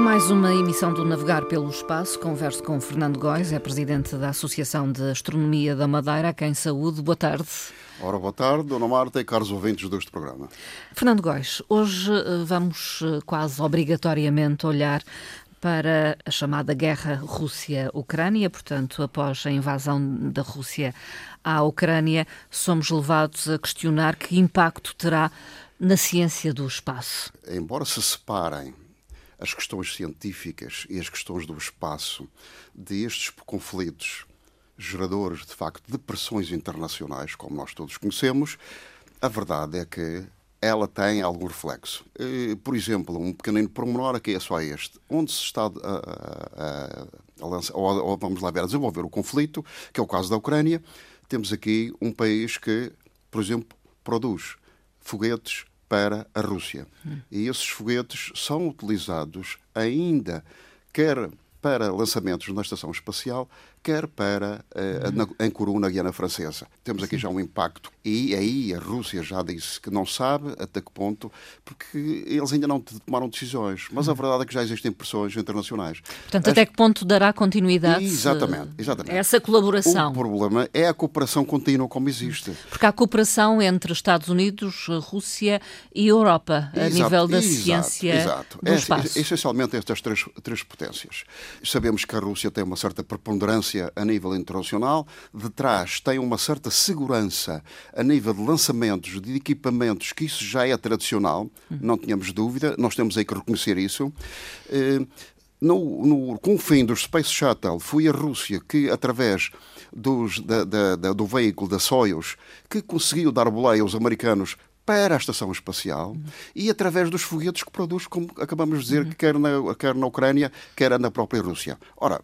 Mais uma emissão do Navegar pelo Espaço. Converso com Fernando Góis, é presidente da Associação de Astronomia da Madeira. Quem saúde, boa tarde. Ora, boa tarde, Dona Marta e caros ouvintes deste programa. Fernando Góis, hoje eh, vamos eh, quase obrigatoriamente olhar para a chamada guerra Rússia-Ucrânia, portanto, após a invasão da Rússia à Ucrânia, somos levados a questionar que impacto terá na ciência do espaço. Embora se separem as questões científicas e as questões do espaço destes conflitos geradores, de facto, de pressões internacionais, como nós todos conhecemos, a verdade é que ela tem algum reflexo. Por exemplo, um pequenino pormenor aqui é só este. Onde se está a, a, a lançar, ou, ou, vamos lá ver, a desenvolver o conflito, que é o caso da Ucrânia, temos aqui um país que, por exemplo, produz foguetes para a Rússia. E esses foguetes são utilizados ainda quer para lançamentos na estação espacial, quer para uh, na, em Kourou, na Guiana Francesa. Temos aqui Sim. já um impacto. E aí a Rússia já disse que não sabe até que ponto, porque eles ainda não tomaram decisões. Mas a verdade é que já existem pressões internacionais. Portanto, As... até que ponto dará continuidade exatamente, exatamente. essa colaboração? O problema é a cooperação contínua como existe. Porque há cooperação entre Estados Unidos, Rússia e Europa, a nível da exato, ciência exato. do é, espaço. Essencialmente estas três, três potências. Sabemos que a Rússia tem uma certa preponderância a nível internacional, de trás tem uma certa segurança a nível de lançamentos de equipamentos, que isso já é tradicional, não tínhamos dúvida, nós temos aí que reconhecer isso. Eh, no, no, com o fim do Space Shuttle, foi a Rússia que, através dos, da, da, da, do veículo da Soyuz, que conseguiu dar boleia aos americanos para a estação espacial uhum. e através dos foguetes que produz, como acabamos de dizer, uhum. quer, na, quer na Ucrânia, quer na própria Rússia. Ora,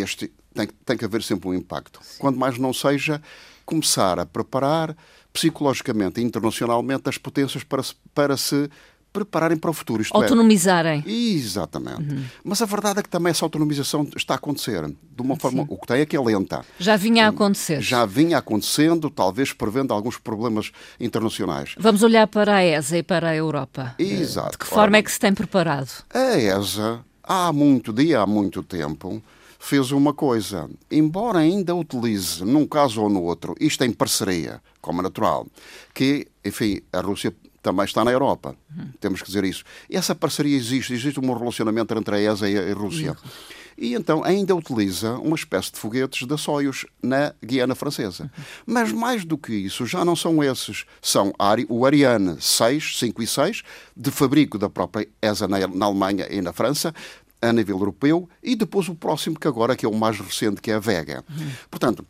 este tem, tem que haver sempre um impacto. Sim. Quando mais não seja, começar a preparar psicologicamente e internacionalmente as potências para se, para se prepararem para o futuro. Isto é. Autonomizarem. É. Exatamente. Uhum. Mas a verdade é que também essa autonomização está a acontecer de uma forma. Sim. O que tem é que é lenta. Já vinha a acontecer. Já vinha acontecendo, talvez prevendo alguns problemas internacionais. Vamos olhar para a ESA e para a Europa. Exato. De que forma Ora, é que se tem preparado? A ESA, há muito dia, há muito tempo, fez uma coisa. Embora ainda utilize, num caso ou no outro, isto em parceria, como é natural, que, enfim, a Rússia também está na Europa. Uhum. Temos que dizer isso. Essa parceria existe, existe um relacionamento entre a ESA e a Rússia. Uhum. E então ainda utiliza uma espécie de foguetes da Soyuz na Guiana Francesa. Mas mais do que isso, já não são esses. São o Ariane 6, 5 e 6, de fabrico da própria ESA na Alemanha e na França, a nível europeu e depois o próximo, que agora que é o mais recente, que é a Vega. Uhum. Portanto,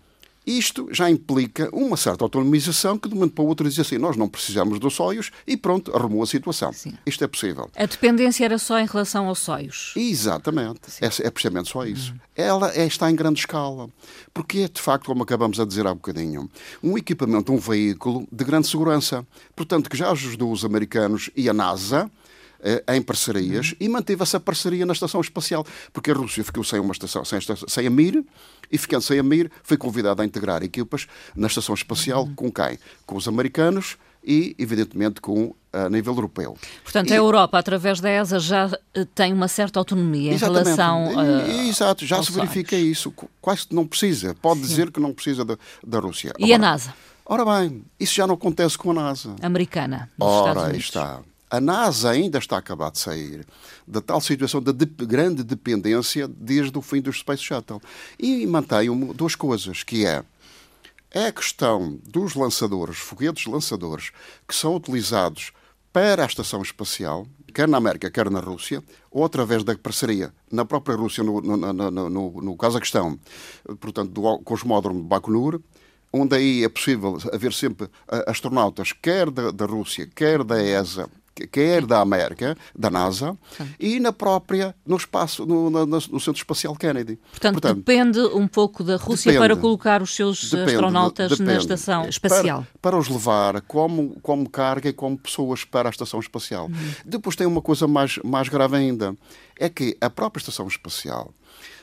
isto já implica uma certa autonomização que de um momento para o outro diz assim, nós não precisamos dos sóios e pronto, arrumou a situação. Sim. Isto é possível. A dependência era só em relação aos sóios? Exatamente. É, é precisamente só isso. Uhum. Ela é, está em grande escala. Porque é, de facto, como acabamos a dizer há bocadinho, um equipamento, um veículo de grande segurança. Portanto, que já ajudou os americanos e a NASA em parcerias uhum. e manteve essa parceria na estação espacial, porque a Rússia ficou sem uma estação, sem, sem a Mir, e ficando sem a Mir, foi convidada a integrar equipas na estação espacial uhum. com quem? Com os americanos e, evidentemente, com a nível europeu. Portanto, e, a Europa, através da ESA, já eh, tem uma certa autonomia em relação a. Exato, já se verifica isso. Quase não precisa. Pode Sim. dizer que não precisa da, da Rússia. E Agora, a NASA? Ora bem, isso já não acontece com a NASA. Americana. Ora, aí está. A NASA ainda está a acabar de sair da tal situação de, de grande dependência desde o fim do Space Shuttle. E mantém duas coisas, que é é a questão dos lançadores, foguetes lançadores, que são utilizados para a estação espacial, quer na América, quer na Rússia, ou através da parceria na própria Rússia, no, no, no, no, Cazaquistão, portanto, do cosmódromo de Bakunur, onde aí é possível haver sempre astronautas, quer da, da Rússia, quer da ESA, quer da América, da NASA, Sim. e na própria, no espaço, no, no, no, Centro Espacial Kennedy. Portanto, Portanto, depende um pouco da Rússia depende, para colocar os seus depende, astronautas depende, na estação espacial. Para, para, os levar como, como carga e como pessoas para a estação espacial. Hum. Depois tem uma coisa mais, mais grave ainda, é que a própria estação espacial,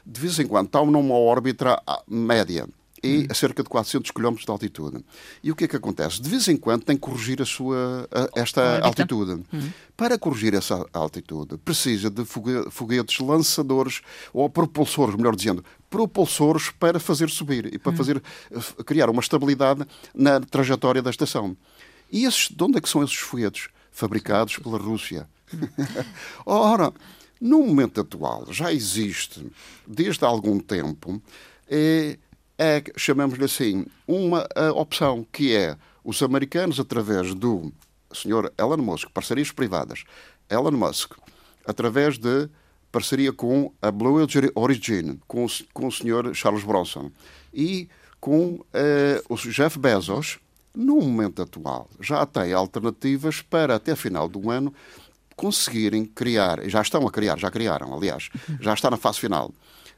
de vez em quando, está numa órbita média e a cerca de 400 km de altitude. E o que é que acontece? De vez em quando tem que corrigir a sua, a, esta altitude. Hum. Para corrigir essa altitude, precisa de foguetes lançadores, ou propulsores, melhor dizendo, propulsores para fazer subir e para hum. fazer, eh, criar uma estabilidade na trajetória da estação. E esses, de onde é que são esses foguetes? Fabricados pela Rússia. Hum. Ora, no momento atual, já existe, desde há algum tempo, é, é, chamamos-lhe assim, uma opção que é os americanos, através do Sr. Elon Musk, parcerias privadas, Elon Musk, através de parceria com a Blue Origin, com com o Sr. Charles Bronson e com uh, o Jeff Bezos, no momento atual, já tem alternativas para, até final do ano, conseguirem criar, já estão a criar, já criaram, aliás, já está na fase final,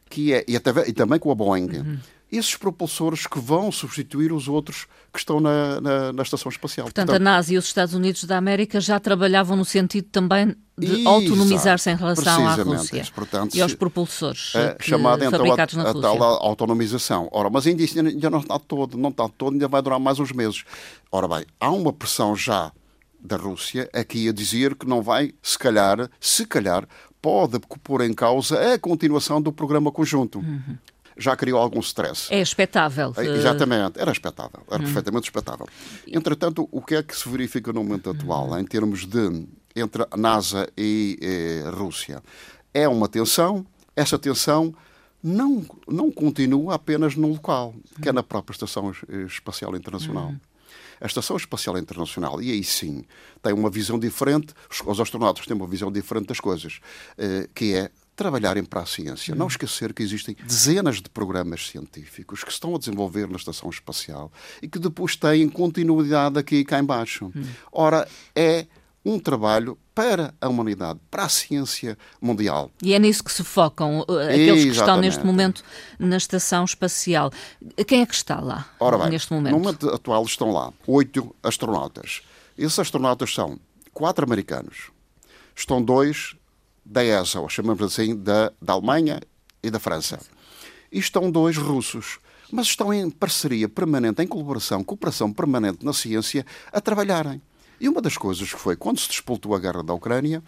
que é, e, até, e também com a Boeing, uhum esses propulsores que vão substituir os outros que estão na, na, na Estação Espacial. Portanto, Portanto, a NASA e os Estados Unidos da América já trabalhavam no sentido também de autonomizar-se em relação à Rússia Portanto, e aos propulsores é, chamada, então, fabricados a, na a, Rússia. A tal autonomização. Ora, mas ainda, ainda não está todo, não está todo, ainda vai durar mais uns meses. Ora bem, há uma pressão já da Rússia aqui a dizer que não vai, se calhar, se calhar, pode pôr em causa a continuação do programa conjunto. Uhum já criou algum stress. É expectável. É, exatamente, era expectável, era hum. perfeitamente expectável. Entretanto, o que é que se verifica no momento atual, em termos de entre a NASA e, e a Rússia? É uma tensão, essa tensão não, não continua apenas num local, que é na própria Estação Espacial Internacional. Hum. A Estação Espacial Internacional, e aí sim, tem uma visão diferente, os astronautas têm uma visão diferente das coisas, eh, que é trabalharem para a ciência. Não esquecer que existem dezenas de programas científicos que estão a desenvolver na Estação Espacial e que depois têm continuidade aqui e cá embaixo. Ora, é um trabalho para a humanidade, para a ciência mundial. E é nisso que se focam uh, aqueles Exatamente. que estão neste momento na estação espacial. Quem é que está lá Ora bem, neste momento? No momento atual estão lá oito astronautas. Esses astronautas são quatro americanos, estão dois da ESA, ou chamamos assim, da, da Alemanha e da França. E estão dois russos, mas estão em parceria permanente, em colaboração, cooperação permanente na ciência, a trabalharem. E uma das coisas que foi, quando se despoltou a guerra da Ucrânia,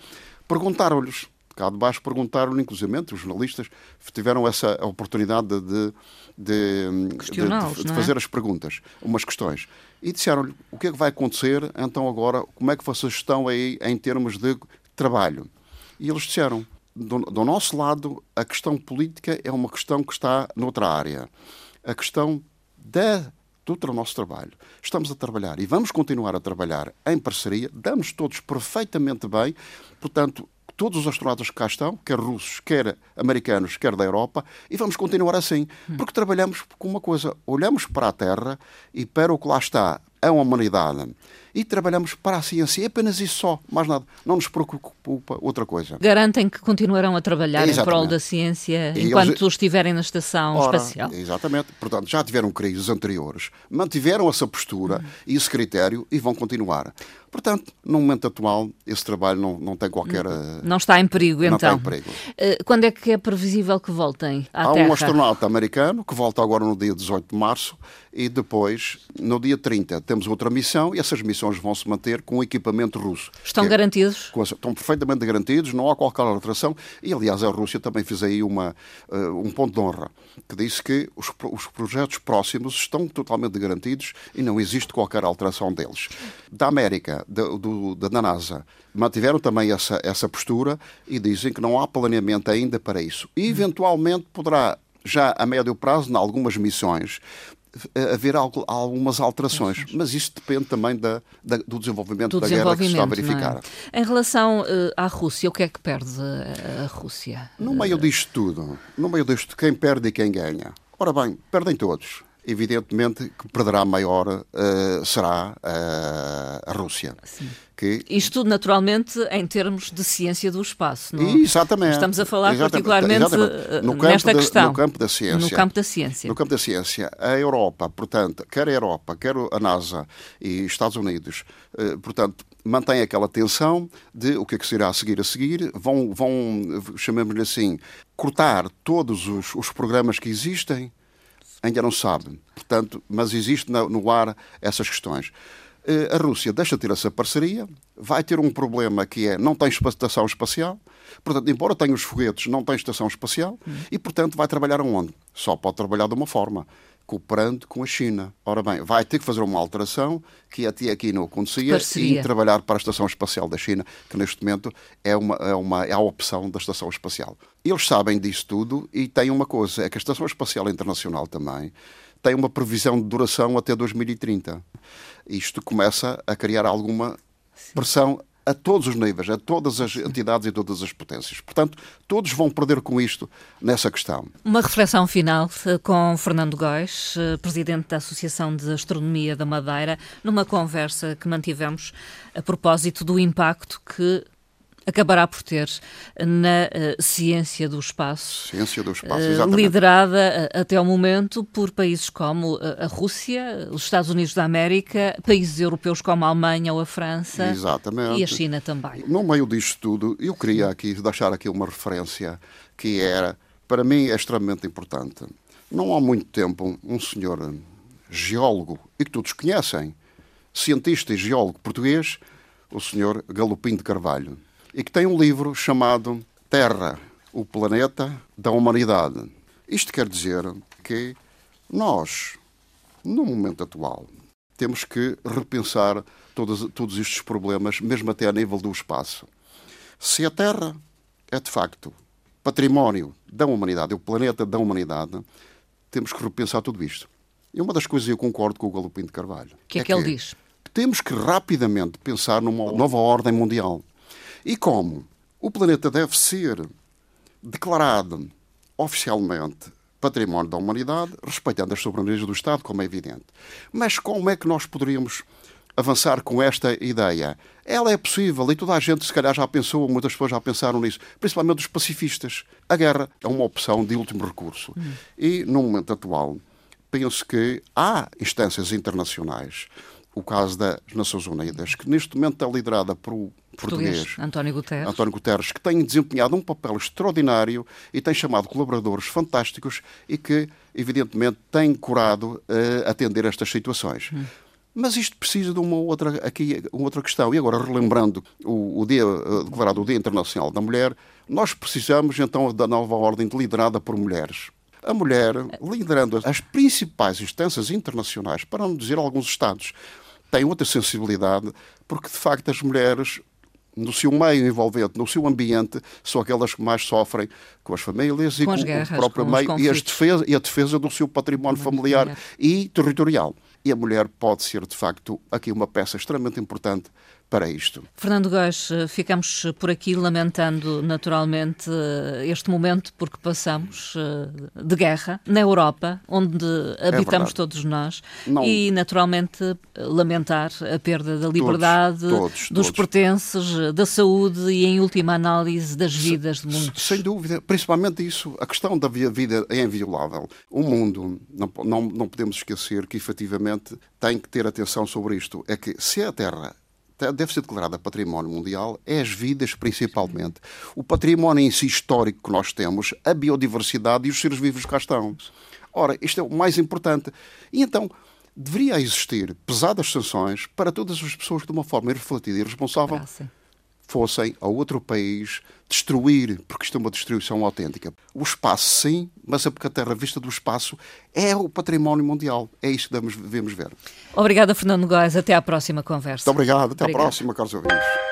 perguntaram-lhes, cá de baixo perguntaram-lhe, inclusive os jornalistas tiveram essa oportunidade de, de, de, de, é? fazer as perguntas, umas questões. E disseram-lhe o que é que vai acontecer, então agora, como é que vocês estão aí em termos de trabalho? E eles disseram: do, do nosso lado, a questão política é uma questão que está noutra área. A questão da do nosso trabalho. Estamos a trabalhar e vamos continuar a trabalhar em parceria, damos todos perfeitamente bem, portanto, todos os astronautas que cá estão, quer russos, quer americanos, quer da Europa, e vamos continuar assim, porque trabalhamos com uma coisa, olhamos para a Terra e para o que lá está, a humanidade e trabalhamos para a ciência. É apenas isso só, mais nada. Não nos preocupa outra coisa. Garantem que continuarão a trabalhar exatamente. em prol da ciência e enquanto eles... estiverem na estação Ora, espacial. Exatamente. Portanto, já tiveram crises anteriores, mantiveram essa postura uhum. e esse critério e vão continuar. Portanto, no momento atual, esse trabalho não, não tem qualquer. Não está em perigo, não então. Não está em perigo. Uh, quando é que é previsível que voltem à Há Terra? um astronauta americano que volta agora no dia 18 de março e depois, no dia 30, temos outra missão e essas missões vão se manter com equipamento russo. Estão é, garantidos? estão perfeitamente garantidos, não há qualquer alteração e, aliás, a Rússia também fez aí uma, uh, um ponto de honra que disse que os, os projetos próximos estão totalmente garantidos e não existe qualquer alteração deles. Da América, do, do, da NASA mantiveram também essa, essa postura e dizem que não há planeamento ainda para isso. E, eventualmente poderá já a médio prazo, em algumas missões, haver algumas alterações, mas isso depende também da, da, do desenvolvimento do da desenvolvimento, guerra que se está a é? verificar. É? Em relação uh, à Rússia, o que é que perde a, a Rússia? No meio disto tudo, no meio disto, quem perde e quem ganha? Ora bem, perdem todos. Evidentemente que perderá maior uh, será uh, a Rússia. Sim. Que... Isto naturalmente, em termos de ciência do espaço. Não? Exatamente. Estamos a falar exatamente, particularmente exatamente. No nesta da, questão. No campo da ciência. No campo da ciência. No campo da ciência. A Europa, portanto, quer a Europa, quer a NASA e Estados Unidos, uh, portanto, mantém aquela tensão de o que é que se irá seguir a seguir, vão, vão chamemos-lhe assim, cortar todos os, os programas que existem, ainda não sabe. Portanto, mas existe no ar essas questões. Eh, a Rússia deixa de ter essa parceria, vai ter um problema que é não tem estação espacial, portanto, embora tenha os foguetes, não tem estação espacial hum. e, portanto, vai trabalhar aonde? Só pode trabalhar de uma forma, cooperando com a China. Ora bem, vai ter que fazer uma alteração que até aqui não acontecia e trabalhar para a Estação Espacial da China, que neste momento é, uma, é, uma, é a opção da Estação Espacial. Eles sabem disso tudo e têm uma coisa, é que a Estação Espacial Internacional também tem uma previsão de duração até 2030. Isto começa a criar alguma pressão a todos os níveis, a todas as entidades e todas as potências. Portanto, todos vão perder com isto nessa questão. Uma reflexão final eh, com Fernando Góis, eh, presidente da Associação de Astronomia da Madeira, numa conversa que mantivemos a propósito do impacto que acabará por ter na uh, ciência do espaço. Ciência do espaço, eh, exatamente. Uh, liderada uh, até o momento por países como a Rússia, os Estados Unidos da América, países europeus como a Alemanha ou a França exatamente. e a China também. No meio disto tudo, eu queria aqui deixar aqui uma referência que era, para mim, é extremamente importante. Não há muito tempo, um senhor geólogo, e que todos conhecem, cientista e geólogo português, o senhor Galopim de Carvalho, e que tem um livro chamado Terra, o planeta da humanidade. Isto quer dizer que nós, no momento atual, temos que repensar todos, todos estes problemas, mesmo até a nível do espaço. Se a Terra é de facto património da humanidade, é o planeta da humanidade, temos que repensar tudo isto. E uma das coisas eu concordo com o Galopim de Carvalho. O que é, é que ele diz? Temos que rapidamente pensar numa nova ordem mundial. E como o planeta deve ser declarado oficialmente património da humanidade, respeitando as soberanias do Estado, como é evidente. Mas como é que nós poderíamos avançar com esta ideia? Ela é possível e toda a gente, se calhar, já pensou, muitas pessoas já pensaram nisso, principalmente os pacifistas. A guerra é uma opção de último recurso. E, no momento atual, penso que há instâncias internacionais o caso das Nações Unidas, que neste momento é liderada por português, português António, Guterres. António Guterres, que tem desempenhado um papel extraordinário e tem chamado colaboradores fantásticos e que, evidentemente, tem curado uh, atender estas situações. Hum. Mas isto precisa de uma outra, aqui, uma outra questão. E agora, relembrando o, o dia uh, declarado o Dia Internacional da Mulher, nós precisamos então da nova ordem liderada por mulheres a mulher liderando as principais instâncias internacionais, para não dizer alguns Estados, tem outra sensibilidade, porque de facto as mulheres no seu meio envolvente, no seu ambiente, são aquelas que mais sofrem com as famílias e com, com guerras, o próprio meio e, defesa, e, a defesa do seu património familiar e territorial. E a mulher pode ser, de facto, aqui uma peça extremamente importante para isto. Fernando Góes, ficamos por aqui lamentando naturalmente este momento porque passamos eh, de guerra na Europa, onde é habitamos é todos nós, Não... e naturalmente lamentar a perda da liberdade, todos, todos, dos todos. pertences, da saúde e, em última análise, das vidas de muitos. Sem dúvida, principalmente isso, a questão da vida é inviolável. O mundo, não, não, não podemos esquecer que efetivamente tem que ter atenção sobre isto. É que se a Terra deve ser declarada património mundial é as vidas, principalmente. O património em si histórico que nós temos, a biodiversidade e os seres vivos que cá estão. Ora, isto é o mais importante. E então, deveria existir pesadas sanções para todas as pessoas que, de uma forma irrefletida e irresponsável, fossem a outro país destruir, porque isto é uma destruição autêntica. O espaço, sim, mas é a Terra vista do espaço é o património mundial. É isso que devemos ver. Obrigada, Fernando Góes. Até à próxima conversa. Muito obrigado. Até Obrigada. à próxima, caros ouvintes.